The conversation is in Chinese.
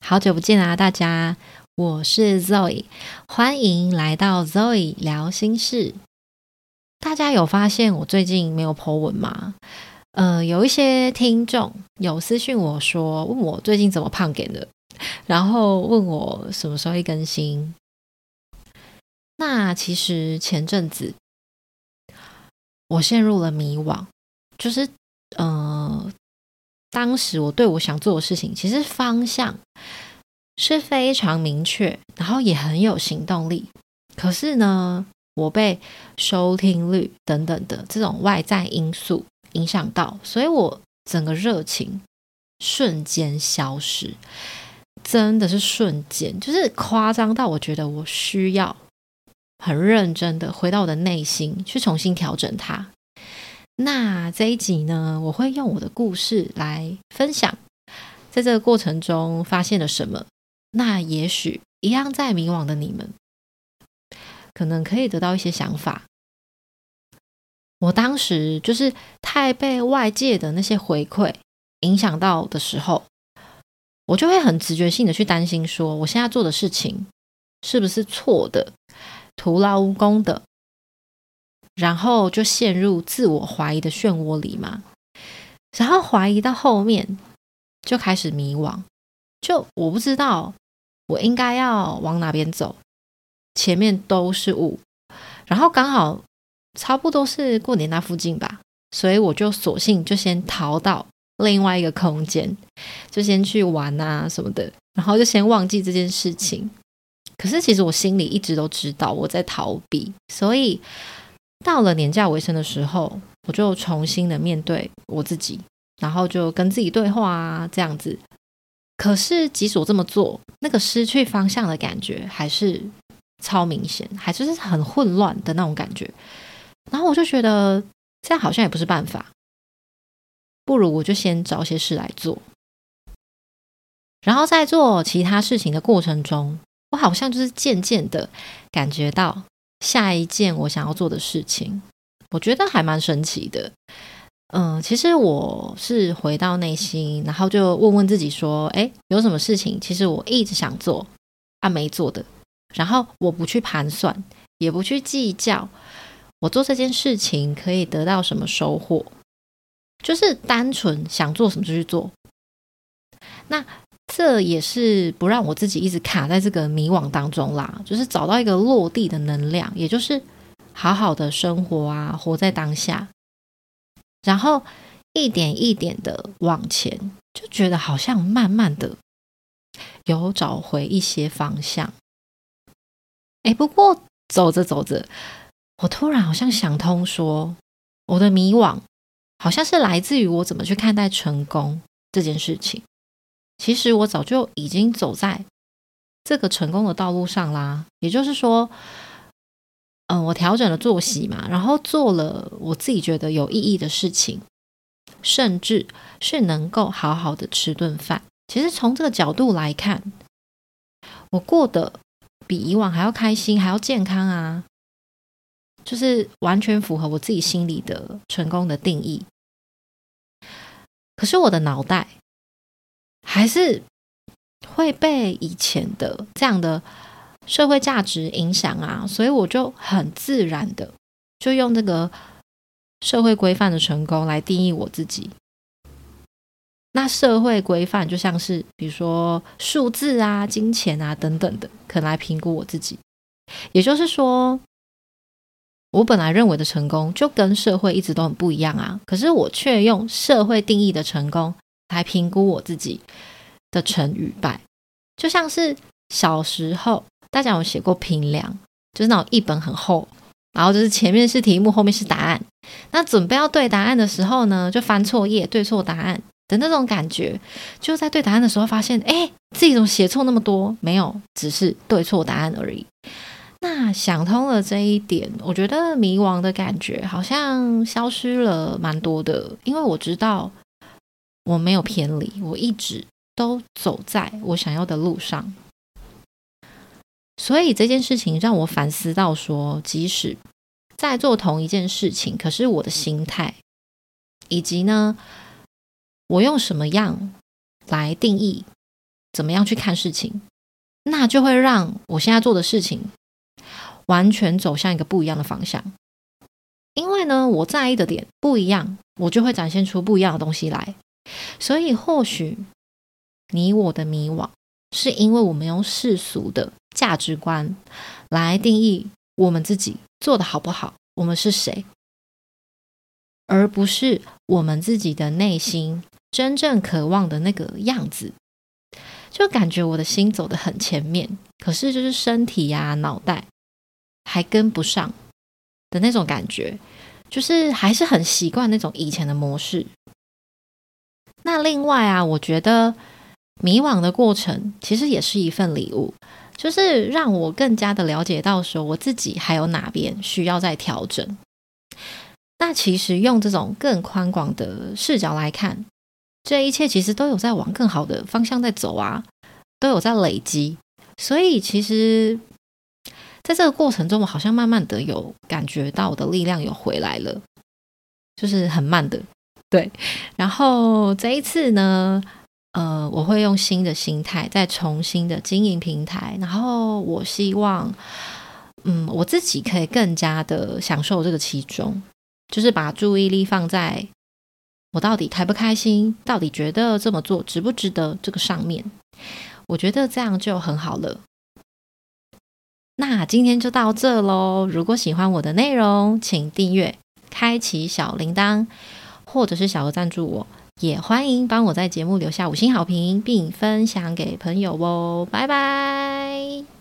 好久不见啊，大家，我是 Zoe，欢迎来到 Zoe 聊心事。大家有发现我最近没有 po 文吗？呃，有一些听众有私讯我说，问我最近怎么胖给的，然后问我什么时候会更新。那其实前阵子我陷入了迷惘，就是呃。当时我对我想做的事情，其实方向是非常明确，然后也很有行动力。可是呢，我被收听率等等的这种外在因素影响到，所以我整个热情瞬间消失，真的是瞬间，就是夸张到我觉得我需要很认真的回到我的内心去重新调整它。那这一集呢，我会用我的故事来分享，在这个过程中发现了什么。那也许一样在迷惘的你们，可能可以得到一些想法。我当时就是太被外界的那些回馈影响到的时候，我就会很直觉性的去担心，说我现在做的事情是不是错的，徒劳无功的。然后就陷入自我怀疑的漩涡里嘛，然后怀疑到后面就开始迷惘，就我不知道我应该要往哪边走，前面都是雾，然后刚好差不多是过年那附近吧，所以我就索性就先逃到另外一个空间，就先去玩啊什么的，然后就先忘记这件事情。可是其实我心里一直都知道我在逃避，所以。到了年假尾声的时候，我就重新的面对我自己，然后就跟自己对话啊，这样子。可是即使我这么做，那个失去方向的感觉还是超明显，还是很混乱的那种感觉。然后我就觉得这样好像也不是办法，不如我就先找些事来做。然后在做其他事情的过程中，我好像就是渐渐的感觉到。下一件我想要做的事情，我觉得还蛮神奇的。嗯，其实我是回到内心，然后就问问自己说：“哎，有什么事情其实我一直想做啊没做的？然后我不去盘算，也不去计较，我做这件事情可以得到什么收获，就是单纯想做什么就去做。那。”这也是不让我自己一直卡在这个迷惘当中啦，就是找到一个落地的能量，也就是好好的生活啊，活在当下，然后一点一点的往前，就觉得好像慢慢的有找回一些方向。哎，不过走着走着，我突然好像想通，说我的迷惘好像是来自于我怎么去看待成功这件事情。其实我早就已经走在这个成功的道路上啦。也就是说，嗯，我调整了作息嘛，然后做了我自己觉得有意义的事情，甚至是能够好好的吃顿饭。其实从这个角度来看，我过得比以往还要开心，还要健康啊，就是完全符合我自己心里的成功的定义。可是我的脑袋。还是会被以前的这样的社会价值影响啊，所以我就很自然的就用这个社会规范的成功来定义我自己。那社会规范就像是比如说数字啊、金钱啊等等的，可来评估我自己。也就是说，我本来认为的成功就跟社会一直都很不一样啊，可是我却用社会定义的成功。来评估我自己的成与败，就像是小时候大家有写过评量，就是那种一本很厚，然后就是前面是题目，后面是答案。那准备要对答案的时候呢，就翻错页，对错答案的那种感觉。就在对答案的时候，发现哎，自己怎么写错那么多？没有，只是对错答案而已。那想通了这一点，我觉得迷惘的感觉好像消失了蛮多的，因为我知道。我没有偏离，我一直都走在我想要的路上。所以这件事情让我反思到，说即使在做同一件事情，可是我的心态，以及呢，我用什么样来定义怎么样去看事情，那就会让我现在做的事情完全走向一个不一样的方向。因为呢，我在意的点不一样，我就会展现出不一样的东西来。所以，或许你我的迷惘，是因为我们用世俗的价值观来定义我们自己做的好不好，我们是谁，而不是我们自己的内心真正渴望的那个样子。就感觉我的心走得很前面，可是就是身体呀、脑袋还跟不上的那种感觉，就是还是很习惯那种以前的模式。那另外啊，我觉得迷惘的过程其实也是一份礼物，就是让我更加的了解到说我自己还有哪边需要再调整。那其实用这种更宽广的视角来看。这一切其实都有在往更好的方向在走啊，都有在累积，所以其实在这个过程中，我好像慢慢的有感觉到我的力量有回来了，就是很慢的，对。然后这一次呢，呃，我会用新的心态再重新的经营平台，然后我希望，嗯，我自己可以更加的享受这个其中，就是把注意力放在。我到底开不开心？到底觉得这么做值不值得？这个上面，我觉得这样就很好了。那今天就到这喽。如果喜欢我的内容，请订阅、开启小铃铛，或者是小额赞助我，也欢迎帮我在节目留下五星好评，并分享给朋友哦。拜拜。